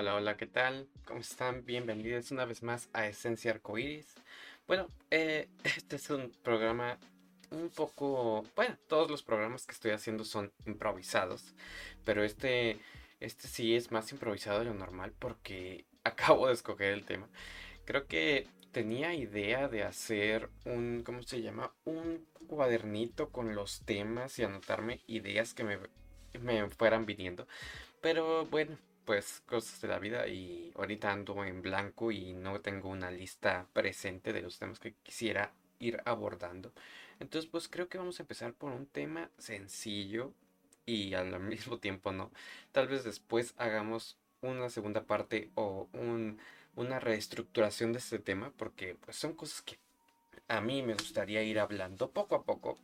Hola, hola, ¿qué tal? ¿Cómo están? Bienvenidos una vez más a Esencia Arcoiris. Bueno, eh, este es un programa un poco. Bueno, todos los programas que estoy haciendo son improvisados, pero este, este sí es más improvisado de lo normal porque acabo de escoger el tema. Creo que tenía idea de hacer un, ¿cómo se llama? Un cuadernito con los temas y anotarme ideas que me, me fueran viniendo. Pero bueno, pues cosas de la vida y ahorita ando en blanco y no tengo una lista presente de los temas que quisiera ir abordando. Entonces pues creo que vamos a empezar por un tema sencillo y al mismo tiempo no. Tal vez después hagamos una segunda parte o una reestructuración de este tema porque pues son cosas que a mí me gustaría ir hablando poco a poco.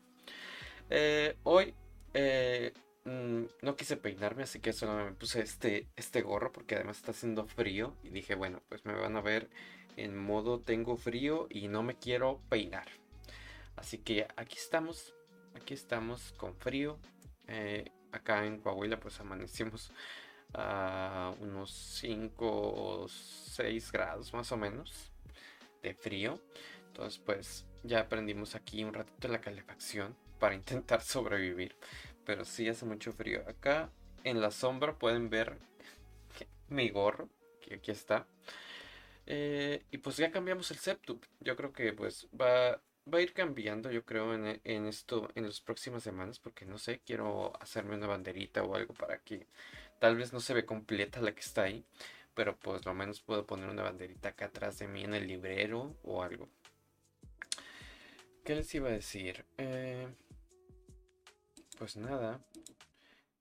Eh, hoy eh, Mm, no quise peinarme, así que solo me puse este, este gorro porque además está haciendo frío. Y dije, bueno, pues me van a ver en modo tengo frío y no me quiero peinar. Así que aquí estamos, aquí estamos con frío. Eh, acá en Coahuila pues amanecimos a unos 5 o 6 grados más o menos de frío. Entonces pues ya aprendimos aquí un ratito la calefacción para intentar sobrevivir pero sí hace mucho frío. Acá en la sombra pueden ver mi gorro, que aquí está. Eh, y pues ya cambiamos el septup. Yo creo que pues va, va a ir cambiando, yo creo, en, en, esto en las próximas semanas, porque no sé, quiero hacerme una banderita o algo para que tal vez no se ve completa la que está ahí, pero pues lo menos puedo poner una banderita acá atrás de mí en el librero o algo. ¿Qué les iba a decir? Eh, pues nada,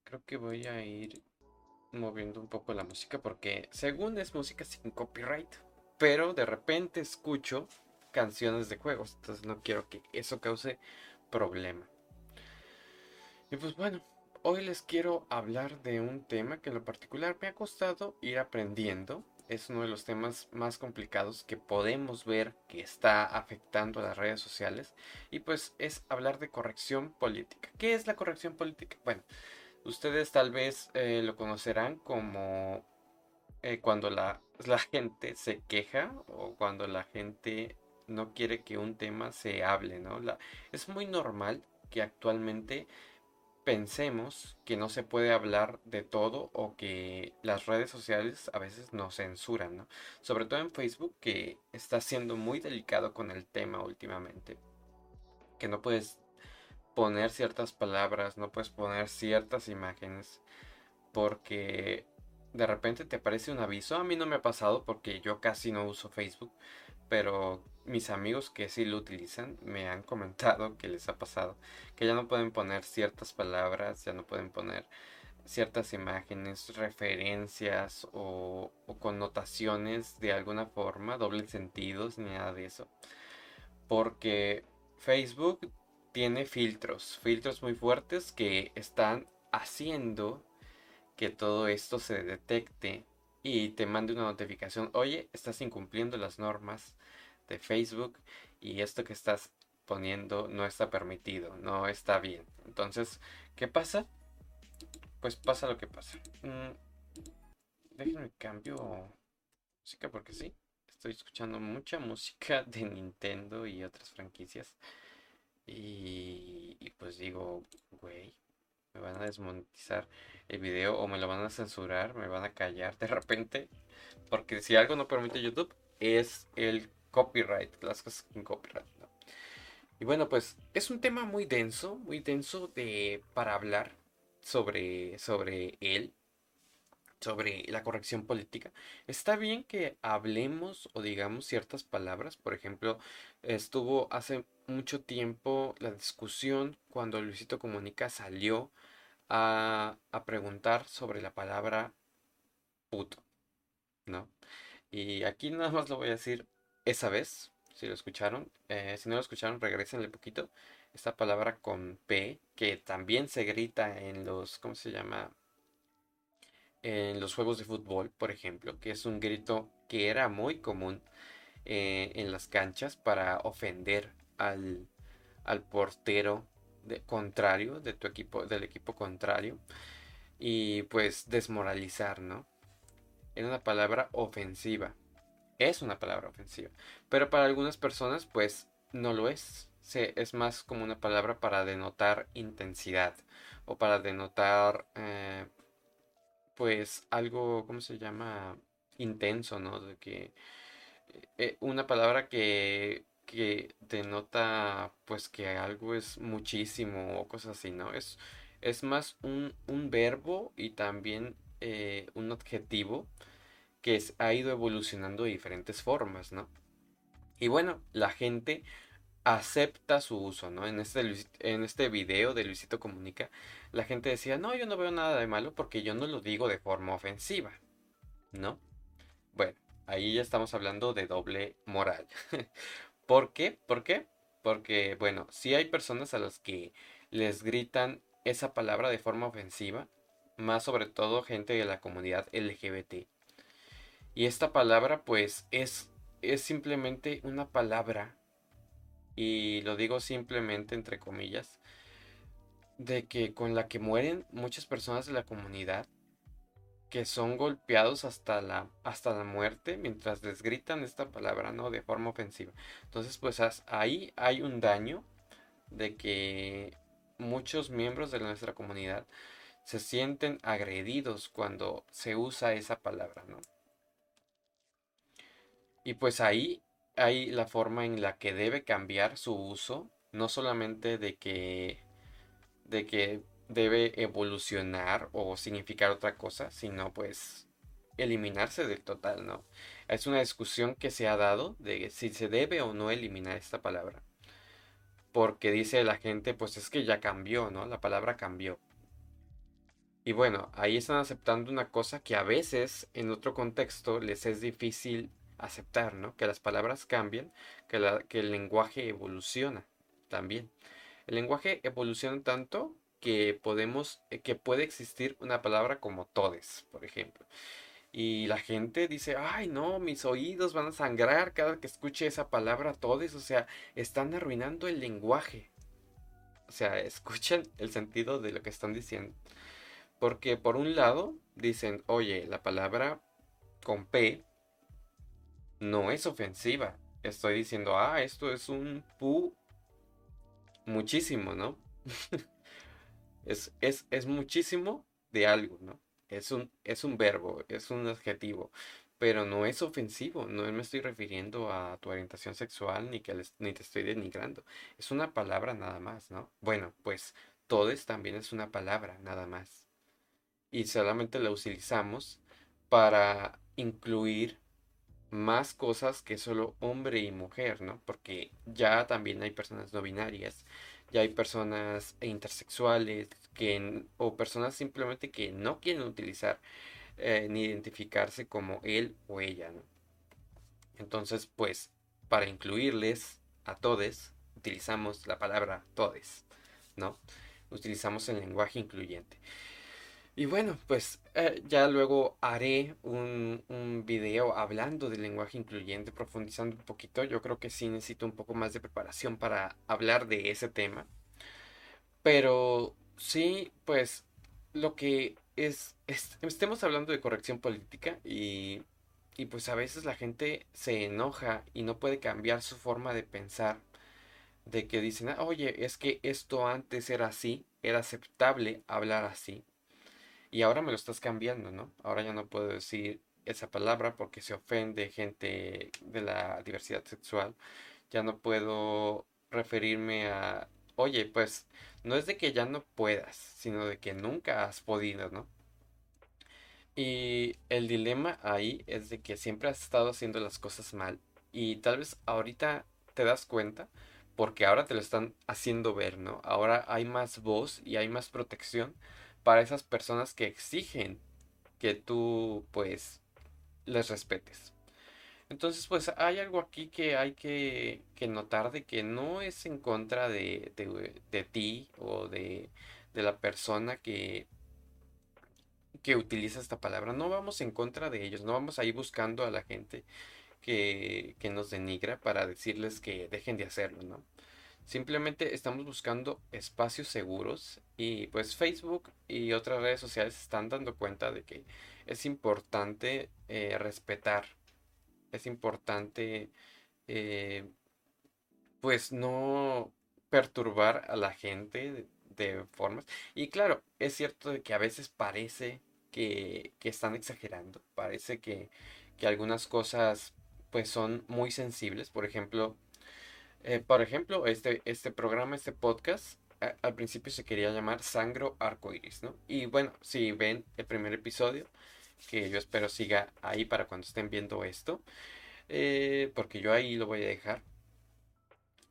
creo que voy a ir moviendo un poco la música porque según es música sin copyright, pero de repente escucho canciones de juegos, entonces no quiero que eso cause problema. Y pues bueno, hoy les quiero hablar de un tema que en lo particular me ha costado ir aprendiendo es uno de los temas más complicados que podemos ver que está afectando a las redes sociales y pues es hablar de corrección política. ¿Qué es la corrección política? Bueno, ustedes tal vez eh, lo conocerán como eh, cuando la, la gente se queja o cuando la gente no quiere que un tema se hable, ¿no? La, es muy normal que actualmente pensemos que no se puede hablar de todo o que las redes sociales a veces nos censuran, ¿no? Sobre todo en Facebook que está siendo muy delicado con el tema últimamente. Que no puedes poner ciertas palabras, no puedes poner ciertas imágenes porque de repente te aparece un aviso. A mí no me ha pasado porque yo casi no uso Facebook, pero mis amigos que sí lo utilizan me han comentado que les ha pasado que ya no pueden poner ciertas palabras, ya no pueden poner ciertas imágenes, referencias o, connotaciones de alguna forma, dobles sentidos, ni nada de eso. Porque Facebook tiene filtros, filtros muy fuertes que están haciendo que todo esto se detecte y te mande una notificación, oye, estás incumpliendo las normas de Facebook y esto que estás poniendo no está permitido, no está bien. Entonces, ¿qué pasa? Pues pasa lo que pasa. Mm, déjenme cambio música porque sí. Estoy escuchando mucha música de Nintendo y otras franquicias. Y, y pues digo, güey, me van a desmonetizar el video o me lo van a censurar, me van a callar de repente. Porque si algo no permite YouTube es el copyright, las cosas sin copyright. Y bueno, pues es un tema muy denso, muy denso de, para hablar sobre, sobre él, sobre la corrección política. Está bien que hablemos o digamos ciertas palabras. Por ejemplo, estuvo hace mucho tiempo la discusión cuando Luisito Comunica salió a, a preguntar sobre la palabra puto. ¿No? Y aquí nada más lo voy a decir esa vez, si lo escucharon. Eh, si no lo escucharon, regresenle poquito. Esta palabra con P, que también se grita en los, ¿cómo se llama? En los juegos de fútbol, por ejemplo, que es un grito que era muy común eh, en las canchas para ofender al, al portero de, contrario de tu equipo, del equipo contrario y pues desmoralizar, ¿no? era una palabra ofensiva. Es una palabra ofensiva. Pero para algunas personas, pues, no lo es. es más como una palabra para denotar intensidad. O para denotar, eh, pues, algo, ¿cómo se llama? Intenso, ¿no? Que eh, una palabra que, que denota, pues, que algo es muchísimo o cosas así, ¿no? Es, es más un, un verbo y también eh, un adjetivo que ha ido evolucionando de diferentes formas, ¿no? Y bueno, la gente acepta su uso, ¿no? En este, en este video de Luisito Comunica, la gente decía, no, yo no veo nada de malo porque yo no lo digo de forma ofensiva, ¿no? Bueno, ahí ya estamos hablando de doble moral. ¿Por qué? ¿Por qué? Porque, bueno, si hay personas a las que les gritan esa palabra de forma ofensiva, más sobre todo gente de la comunidad LGBT. Y esta palabra pues es, es simplemente una palabra, y lo digo simplemente entre comillas, de que con la que mueren muchas personas de la comunidad que son golpeados hasta la, hasta la muerte mientras les gritan esta palabra, ¿no? De forma ofensiva. Entonces, pues ahí hay un daño de que muchos miembros de nuestra comunidad se sienten agredidos cuando se usa esa palabra, ¿no? Y pues ahí hay la forma en la que debe cambiar su uso, no solamente de que de que debe evolucionar o significar otra cosa, sino pues eliminarse del total, ¿no? Es una discusión que se ha dado de si se debe o no eliminar esta palabra. Porque dice la gente, pues es que ya cambió, ¿no? La palabra cambió. Y bueno, ahí están aceptando una cosa que a veces en otro contexto les es difícil aceptar, ¿no? Que las palabras cambian, que, el lenguaje evoluciona también. El lenguaje evoluciona tanto que podemos, eh, que puede existir una palabra como todes, por ejemplo. Y la gente dice, ay no, mis oídos van a sangrar cada que escuche esa palabra todes. O sea, están arruinando el lenguaje. O sea, escuchen el sentido de lo que están diciendo. Porque por un lado dicen, oye, la palabra con P no es ofensiva. Estoy diciendo, ah, esto es un pu muchísimo, ¿no? es, es, muchísimo de algo, ¿no? Es un, es un verbo, es un adjetivo, pero no es ofensivo, no me estoy refiriendo a tu orientación sexual ni, que ni te estoy denigrando, es una palabra nada más, ¿no? Bueno, pues todes también es una palabra nada más. Y solamente la utilizamos para incluir más cosas que solo hombre y mujer, ¿no? Porque ya también hay personas no binarias, ya hay personas intersexuales que, o personas simplemente que no quieren utilizar eh, ni identificarse como él o ella, ¿no? Entonces, pues, para incluirles a todes, utilizamos la palabra todes, ¿no? Utilizamos el lenguaje incluyente. Y bueno, pues eh, ya luego haré un, un, video hablando del lenguaje incluyente, profundizando un poquito. Yo creo que sí necesito un poco más de preparación para hablar de ese tema. Pero sí, pues lo que es, estemos hablando de corrección política y, y pues a veces la gente se enoja y no puede cambiar su forma de pensar. De que dicen, ah, oye, es que esto antes era así, era aceptable hablar así y ahora me lo estás cambiando, ¿no? Ahora ya no puedo decir esa palabra porque se ofende gente de la diversidad sexual. Ya no puedo referirme a, oye, pues no es de que ya no puedas, sino de que nunca has podido, ¿no? Y el dilema ahí es de que siempre has estado haciendo las cosas mal y tal vez ahorita te das cuenta porque ahora te lo están haciendo ver, ¿no? Ahora hay más voz y hay más protección para esas personas que exigen que tú pues les respetes. Entonces pues hay algo aquí que hay que, notar de que no es en contra de, de, ti o de, de, la persona que, que utiliza esta palabra. No vamos en contra de ellos, no vamos ahí buscando a la gente que, que nos denigra para decirles que dejen de hacerlo, ¿no? Simplemente estamos buscando espacios seguros y pues Facebook y otras redes sociales están dando cuenta de que es importante eh, respetar, es importante eh, pues no perturbar a la gente de, formas. Y claro, es cierto de que a veces parece que, que están exagerando, parece que, que, algunas cosas pues son muy sensibles, por ejemplo, eh, por ejemplo, este, este programa, este podcast, al principio se quería llamar Sangro Arcoiris, ¿no? Y bueno, si ven el primer episodio, que yo espero siga ahí para cuando estén viendo esto, eh, porque yo ahí lo voy a dejar.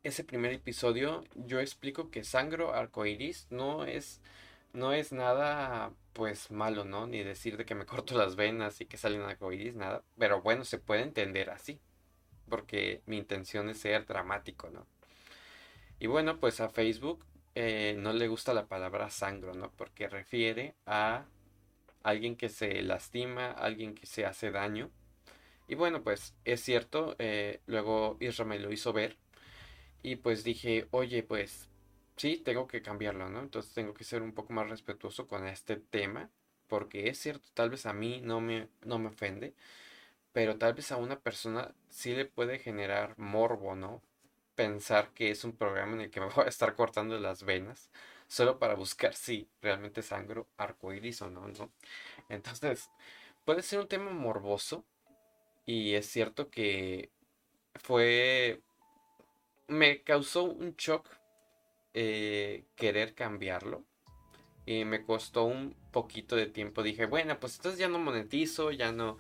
Ese primer episodio yo explico que Sangro Arcoiris no es no es nada pues malo, ¿no? Ni decir de que me corto las venas y que salen arcoiris, nada. Pero bueno, se puede entender así. Porque mi intención es ser dramático, ¿no? Y bueno, pues a Facebook eh, no le gusta la palabra sangro, ¿no? Porque refiere a alguien que se lastima, alguien que se hace daño. Y bueno, pues es cierto, eh, luego Israel me lo hizo ver y pues dije, oye, pues sí, tengo que cambiarlo, ¿no? Entonces tengo que ser un poco más respetuoso con este tema, porque es cierto, tal vez a mí no me, no me ofende, pero tal vez a una persona sí le puede generar morbo, ¿no? Pensar que es un programa en el que me voy a estar cortando las venas solo para buscar si realmente sangro arcoíris o no, ¿no? Entonces, puede ser un tema morboso y es cierto que fue... me causó un shock eh, querer cambiarlo y me costó un poquito de tiempo. Dije, bueno, pues entonces ya no monetizo, ya no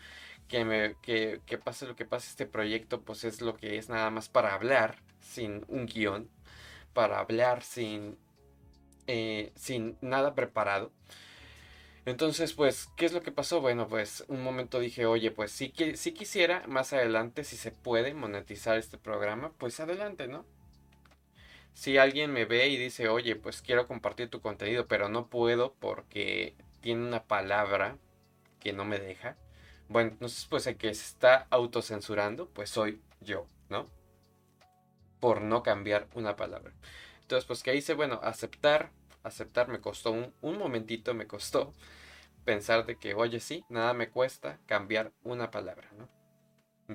que me que, que, pase lo que pase este proyecto, pues es lo que es nada más para hablar sin un guion, para hablar sin eh, sin nada preparado. Entonces, pues, ¿qué es lo que pasó? Bueno, pues un momento dije, oye, pues si, si quisiera más adelante, si se puede monetizar este programa, pues adelante, ¿no? Si alguien me ve y dice, oye, pues quiero compartir tu contenido, pero no puedo porque tiene una palabra que no me deja. Bueno, entonces pues el que se está autocensurando, pues soy yo, ¿no? Por no cambiar una palabra. Entonces, pues que hice, bueno, aceptar, aceptar me costó un, un momentito, me costó pensar de que, oye, sí, nada me cuesta cambiar una palabra, ¿no?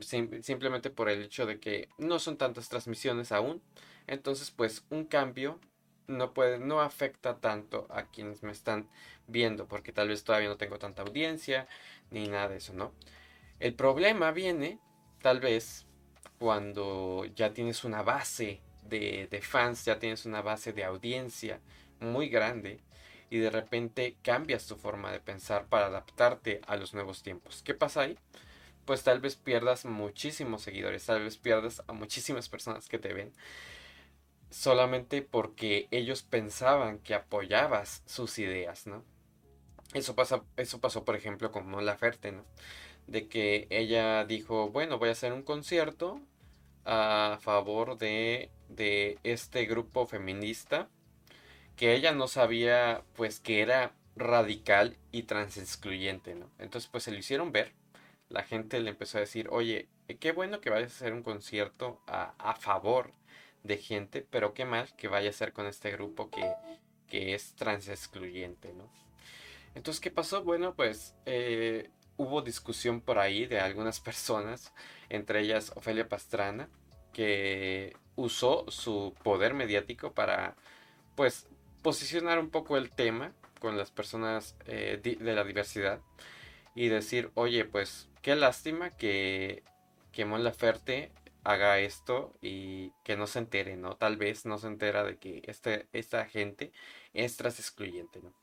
simplemente por el hecho de que no son tantas transmisiones aún. Entonces, pues un cambio no puede, no afecta tanto a quienes me están viendo, porque tal vez todavía no tengo tanta audiencia, ni nada de eso, ¿no? El problema viene, tal vez, cuando ya tienes una base de, de fans, ya tienes una base de audiencia muy grande, y de repente cambias tu forma de pensar para adaptarte a los nuevos tiempos. ¿Qué pasa ahí? pues tal vez pierdas muchísimos seguidores, tal vez pierdas a muchísimas personas que te ven solamente porque ellos pensaban que apoyabas sus ideas, ¿no? Eso, pasa, eso pasó, por ejemplo, con Mola Ferte, ¿no? De que ella dijo, bueno, voy a hacer un concierto a favor de, de este grupo feminista que ella no sabía, pues, que era radical y transexcluyente, ¿no? Entonces, pues, se lo hicieron ver la gente le empezó a decir, oye, eh, qué bueno que vayas a hacer un concierto a, a favor de gente, pero qué mal que vaya a ser con este grupo que, que es trans excluyente, ¿no? Entonces, ¿qué pasó? Bueno, pues eh, hubo discusión por ahí de algunas personas, entre ellas Ofelia Pastrana, que usó su poder mediático para, pues, posicionar un poco el tema con las personas eh, de la diversidad y decir, oye, pues qué lástima que, que Mon Laferte haga esto y que no se entere, ¿no? Tal vez no se entera de que este, esta gente es tras excluyente, ¿no?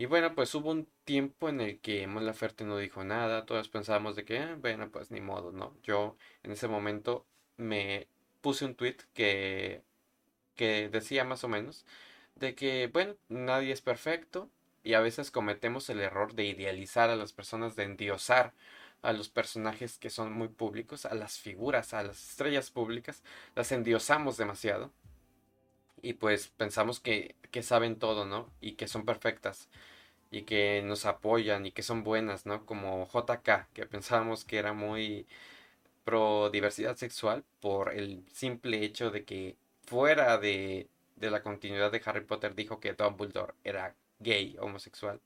Y bueno, pues hubo un tiempo en el que Mon Laferte no dijo nada, todos pensábamos de que, ah, bueno, pues ni modo, ¿no? Yo en ese momento me puse un tweet que, que decía más o menos de que, bueno, nadie es perfecto y a veces cometemos el error de idealizar a las personas, de endiosar a los personajes que son muy públicos, a las figuras, a las estrellas públicas, las endiosamos demasiado. Y pues pensamos que, que saben todo, ¿no? Y que son perfectas. Y que nos apoyan y que son buenas, ¿no? Como JK, que pensábamos que era muy pro diversidad sexual por el simple hecho de que fuera de, de la continuidad de Harry Potter dijo que Dumbledore era gay, homosexual.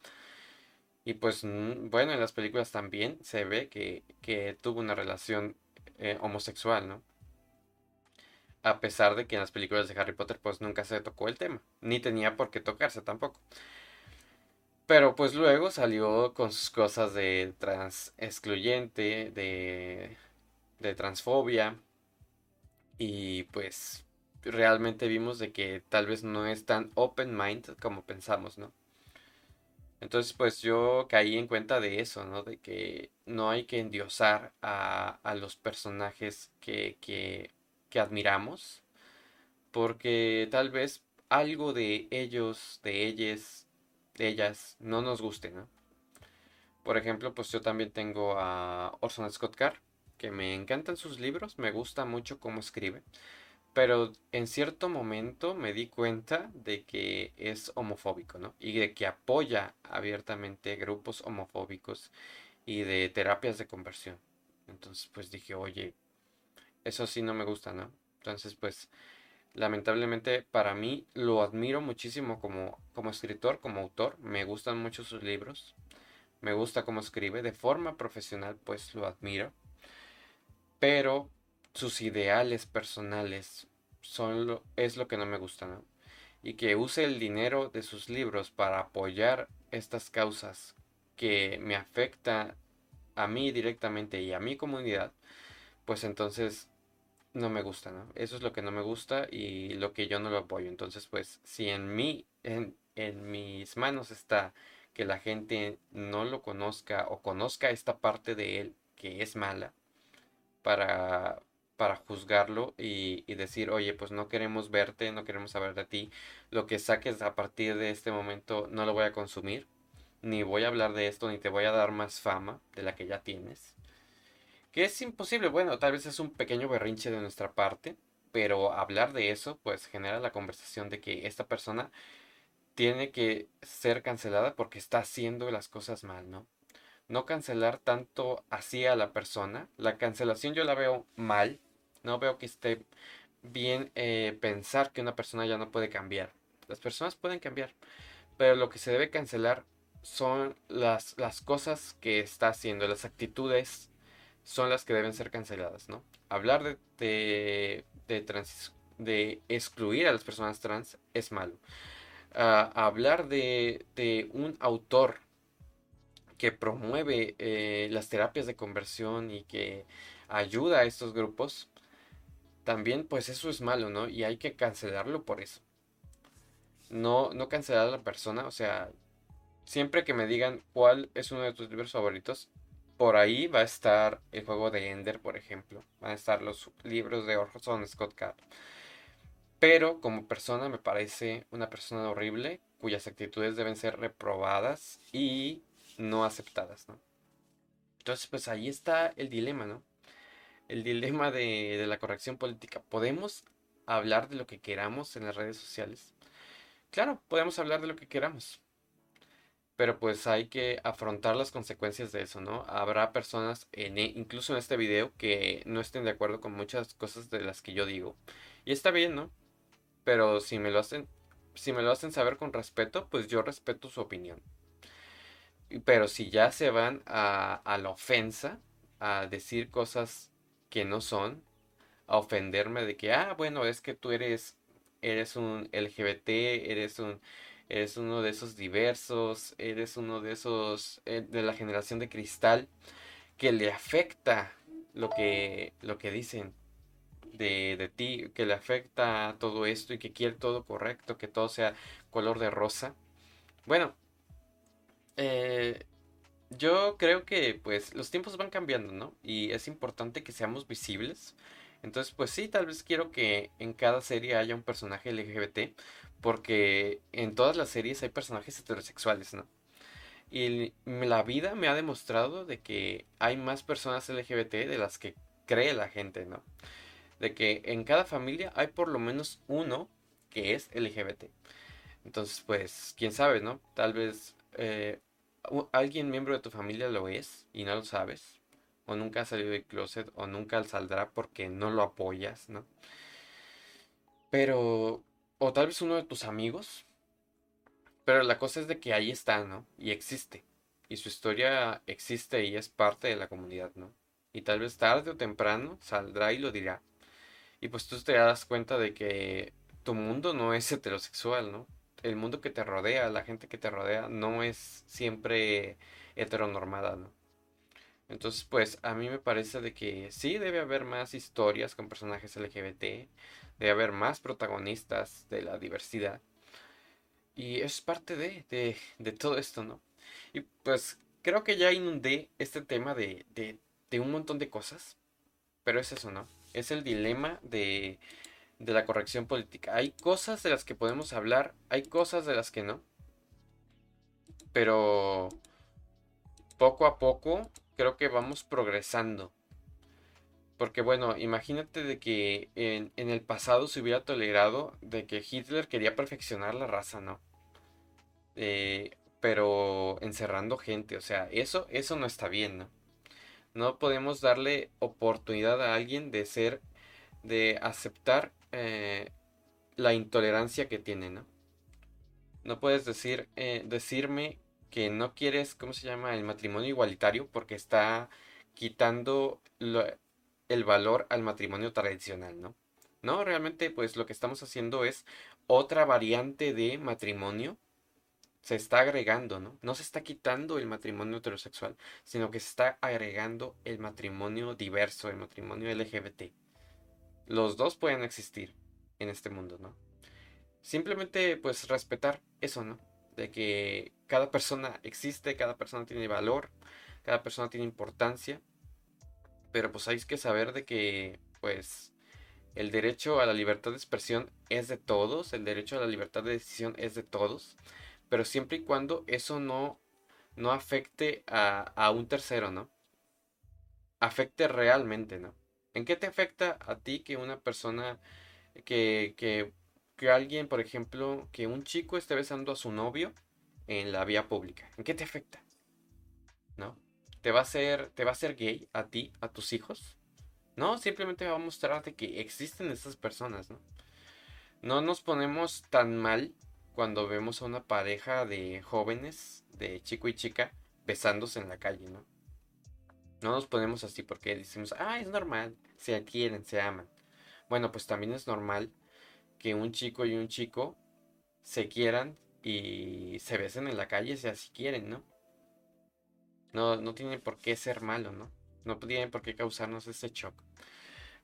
Y pues mm, bueno, en las películas también se ve que, que tuvo una relación eh, homosexual, ¿no? A pesar de que en las películas de Harry Potter pues nunca se tocó el tema, ni tenía por qué tocarse tampoco. Pero pues luego salió con sus cosas de trans excluyente, de, de transfobia. Y pues realmente vimos de que tal vez no es tan open mind como pensamos, ¿no? Entonces pues yo caí en cuenta de eso, ¿no? De que no hay que endiosar a, a los personajes que, que, que admiramos. Porque tal vez algo de ellos, de ellas, de ellas no nos guste, ¿no? Por ejemplo, pues yo también tengo a Orson Scott Card, que me encantan sus libros, me gusta mucho cómo escribe, pero en cierto momento me di cuenta de que es homofóbico, ¿no? Y de que apoya abiertamente grupos homofóbicos y de terapias de conversión. Entonces, pues dije, oye, eso sí no me gusta, ¿no? Entonces, pues lamentablemente para mí lo admiro muchísimo como, como escritor, como autor. Me gustan mucho sus libros. Me gusta cómo escribe. De forma profesional, pues lo admiro. Pero sus ideales personales son lo, es lo que no me gusta, ¿no? Y que use el dinero de sus libros para apoyar estas causas que me afecta a mí directamente y a mi comunidad, pues entonces no me gusta, ¿no? Eso es lo que no me gusta y lo que yo no lo apoyo. Entonces, pues, si en mí, en, en mis manos está que la gente no lo conozca o conozca esta parte de él que es mala para, para juzgarlo y, y, decir, oye, pues no queremos verte, no queremos saber de ti, lo que saques a partir de este momento no lo voy a consumir, ni voy a hablar de esto, ni te voy a dar más fama de la que ya tienes que es imposible, bueno, tal vez es un pequeño berrinche de nuestra parte, pero hablar de eso pues genera la conversación de que esta persona tiene que ser cancelada porque está haciendo las cosas mal, ¿no? No cancelar tanto así a la persona. La cancelación yo la veo mal. No veo que esté bien eh, pensar que una persona ya no puede cambiar. Las personas pueden cambiar. Pero lo que se debe cancelar son las, las cosas que está haciendo, las actitudes son las que deben ser canceladas, ¿no? Hablar de, de, trans, de excluir a las personas trans es malo. Uh, hablar de, de, un autor que promueve eh, las terapias de conversión y que ayuda a estos grupos, también pues eso es malo, ¿no? Y hay que cancelarlo por eso. No, no cancelar a la persona, o sea, siempre que me digan cuál es uno de tus libros favoritos, por ahí va a estar el juego de Ender, por ejemplo. Van a estar los libros de Orson Scott Card. Pero como persona me parece una persona horrible cuyas actitudes deben ser reprobadas y no aceptadas. Entonces, pues ahí está el dilema, ¿no? El dilema de, de la corrección política. ¿Podemos hablar de lo que queramos en las redes sociales? Claro, podemos hablar de lo que queramos pero pues hay que afrontar las consecuencias de eso, ¿no? Habrá personas, en, e, incluso en este video, que no estén de acuerdo con muchas cosas de las que yo digo. Y está bien, ¿no? Pero si me lo hacen, si me lo hacen saber con respeto, pues yo respeto su opinión. Pero si ya se van a, a la ofensa, a decir cosas que no son, a ofenderme de que, ah, bueno, es que tú eres, eres un LGBT, eres un eres uno de esos diversos, eres uno de esos eh, de la generación de cristal que le afecta lo que, lo que dicen de, de ti, que le afecta todo esto y que quiere todo correcto, que todo sea color de rosa. Bueno, eh, yo creo que pues los tiempos van cambiando, ¿no? Y es importante que seamos visibles. Entonces, pues sí, tal vez quiero que en cada serie haya un personaje LGBT, porque en todas las series hay personajes heterosexuales, ¿no? Y la vida me ha demostrado de que hay más personas LGBT de las que cree la gente, ¿no? De que en cada familia hay por lo menos uno que es LGBT. Entonces, pues, quién sabe, ¿no? Tal vez eh, alguien miembro de tu familia lo es y no lo sabes. O nunca ha salido del closet o nunca saldrá porque no lo apoyas, ¿no? Pero o tal vez uno de tus amigos. Pero la cosa es de que ahí está, ¿no? Y existe. y su historia existe y es parte de la comunidad, ¿no? Y tal vez tarde o temprano saldrá y lo dirá. Y pues tú te das cuenta de que tu mundo no es heterosexual, ¿no? El mundo que te rodea, la gente que te rodea, no es siempre heteronormada, ¿no? Entonces, pues a mí me parece de que sí debe haber más historias con personajes LGBT, debe haber más protagonistas de la diversidad. Y es parte de, de, de todo esto, ¿no? Y pues creo que ya inundé este tema de, de, de un montón de cosas, pero es eso, ¿no? Es el dilema de, de la corrección política. Hay cosas de las que podemos hablar, hay cosas de las que no. Pero poco a poco creo que vamos progresando. Porque bueno, imagínate de que en, en, el pasado se hubiera tolerado de que Hitler quería perfeccionar la raza, ¿no? Eh, pero encerrando gente, o sea, eso, eso no está bien, ¿no? No podemos darle oportunidad a alguien de ser, de aceptar eh, la intolerancia que tiene, ¿no? No puedes decir, eh, decirme que no quieres, ¿cómo se llama? El matrimonio igualitario porque está quitando el valor al matrimonio tradicional, ¿no? No, realmente pues lo que estamos haciendo es otra variante de matrimonio. Se está agregando, ¿no? No se está quitando el matrimonio heterosexual, sino que se está agregando el matrimonio diverso, el matrimonio LGBT. Los dos pueden existir en este mundo, ¿no? Simplemente pues respetar eso, ¿no? De que cada persona existe, cada persona tiene valor, cada persona tiene importancia, pero pues hay que saber de que pues el derecho a la libertad de expresión es de todos, el derecho a la libertad de decisión es de todos, pero siempre y cuando eso no, no afecte a, a un tercero, ¿no? Afecte realmente, ¿no? ¿En qué te afecta a ti que una persona que, que que alguien, por ejemplo, que un chico esté besando a su novio en la vía pública. ¿En qué te afecta? ¿No? ¿Te va a hacer, te va a gay a ti, a tus hijos? No, simplemente va a mostrarte que existen esas personas, ¿no? No nos ponemos tan mal cuando vemos a una pareja de jóvenes, de chico y chica, besándose en la calle, ¿no? No nos ponemos así porque decimos, ah, es normal, se quieren, se aman. Bueno, pues también es normal que un chico y un chico se quieran y se besen en la calle si así quieren, ¿no? No, no tiene por qué ser malo, ¿no? No tiene por qué causarnos ese shock.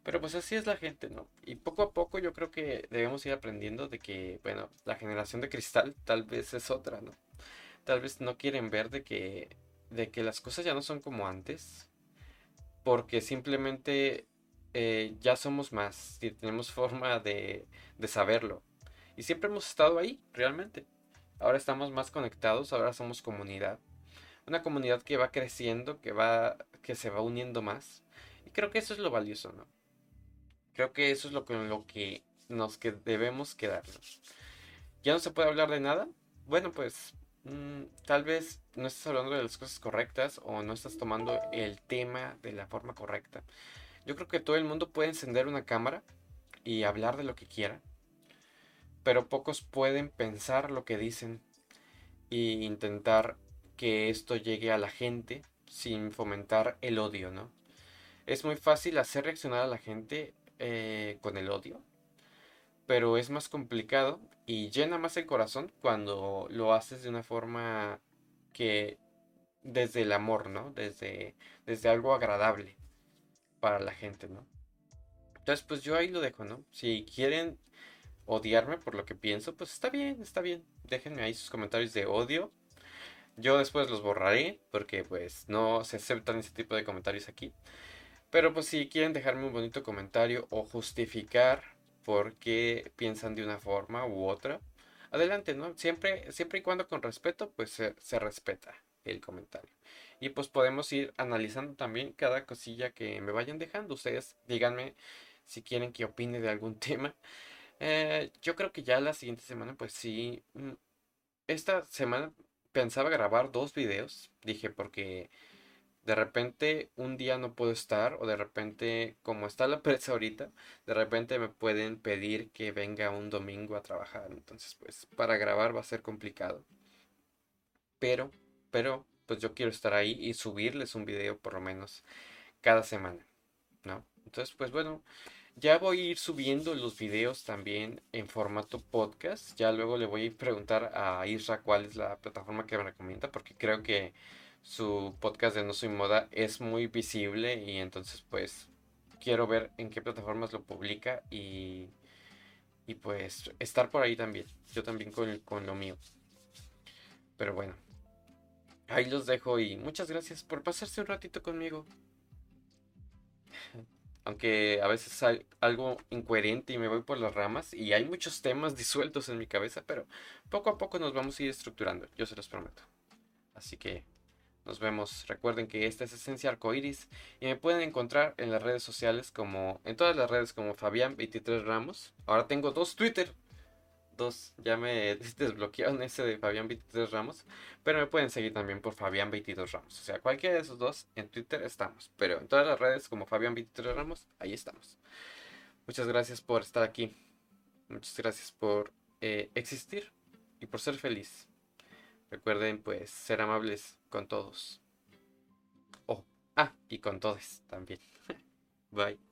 Pero pues así es la gente, ¿no? Y poco a poco yo creo que debemos ir aprendiendo de que, bueno, la generación de cristal tal vez es otra, ¿no? Tal vez no quieren ver de que, de que las cosas ya no son como antes. Porque simplemente eh, ya somos más y tenemos forma de, de saberlo. Y siempre hemos estado ahí, realmente. Ahora estamos más conectados, ahora somos comunidad. Una comunidad que va creciendo, que va, que se va uniendo más. Y creo que eso es lo valioso, ¿no? Creo que eso es lo, con lo que nos que debemos quedarnos. ¿Ya no se puede hablar de nada? Bueno, pues mm, tal vez no estás hablando de las cosas correctas o no estás tomando el tema de la forma correcta. Yo creo que todo el mundo puede encender una cámara y hablar de lo que quiera, pero pocos pueden pensar lo que dicen e intentar que esto llegue a la gente sin fomentar el odio, ¿no? Es muy fácil hacer reaccionar a la gente eh, con el odio, pero es más complicado y llena más el corazón cuando lo haces de una forma que desde el amor, ¿no? Desde, desde algo agradable para la gente, ¿no? Entonces, pues yo ahí lo dejo, ¿no? Si quieren odiarme por lo que pienso, pues está bien, está bien. Déjenme ahí sus comentarios de odio. Yo después los borraré porque pues no se aceptan ese tipo de comentarios aquí. Pero pues si quieren dejarme un bonito comentario o justificar por qué piensan de una forma u otra, adelante, ¿no? Siempre, siempre y cuando con respeto, pues se, se respeta el comentario. Y pues podemos ir analizando también cada cosilla que me vayan dejando. Ustedes díganme si quieren que opine de algún tema. Eh, yo creo que ya la siguiente semana, pues sí. Mm, esta semana pensaba grabar dos videos. Dije porque de repente un día no puedo estar o de repente como está la prensa ahorita, de repente me pueden pedir que venga un domingo a trabajar. Entonces pues para grabar va a ser complicado. Pero, pero pues yo quiero estar ahí y subirles un video por lo menos cada semana, ¿no? Entonces, pues bueno, ya voy a ir subiendo los videos también en formato podcast. Ya luego le voy a preguntar a Isra cuál es la plataforma que me recomienda, porque creo que su podcast de No Soy Moda es muy visible y entonces pues quiero ver en qué plataformas lo publica y, y pues estar por ahí también. Yo también con, con lo mío. Pero bueno, ahí los dejo y muchas gracias por pasarse un ratito conmigo. Aunque a veces hay algo incoherente y me voy por las ramas y hay muchos temas disueltos en mi cabeza, pero poco a poco nos vamos a ir estructurando, yo se los prometo. Así que nos vemos. Recuerden que esta es Esencia Arcoiris y me pueden encontrar en las redes sociales como en todas las redes como Fabián23 Ramos. Ahora tengo dos Twitter. Dos, ya me desbloquearon ese de Fabián23 Ramos. Pero me pueden seguir también por Fabián22 Ramos. O sea, cualquiera de esos dos en Twitter estamos. Pero en todas las redes como Fabián23 Ramos, ahí estamos. Muchas gracias por estar aquí. Muchas gracias por eh, existir y por ser feliz. Recuerden pues ser amables con todos. Oh, ah, y con todos también. Bye.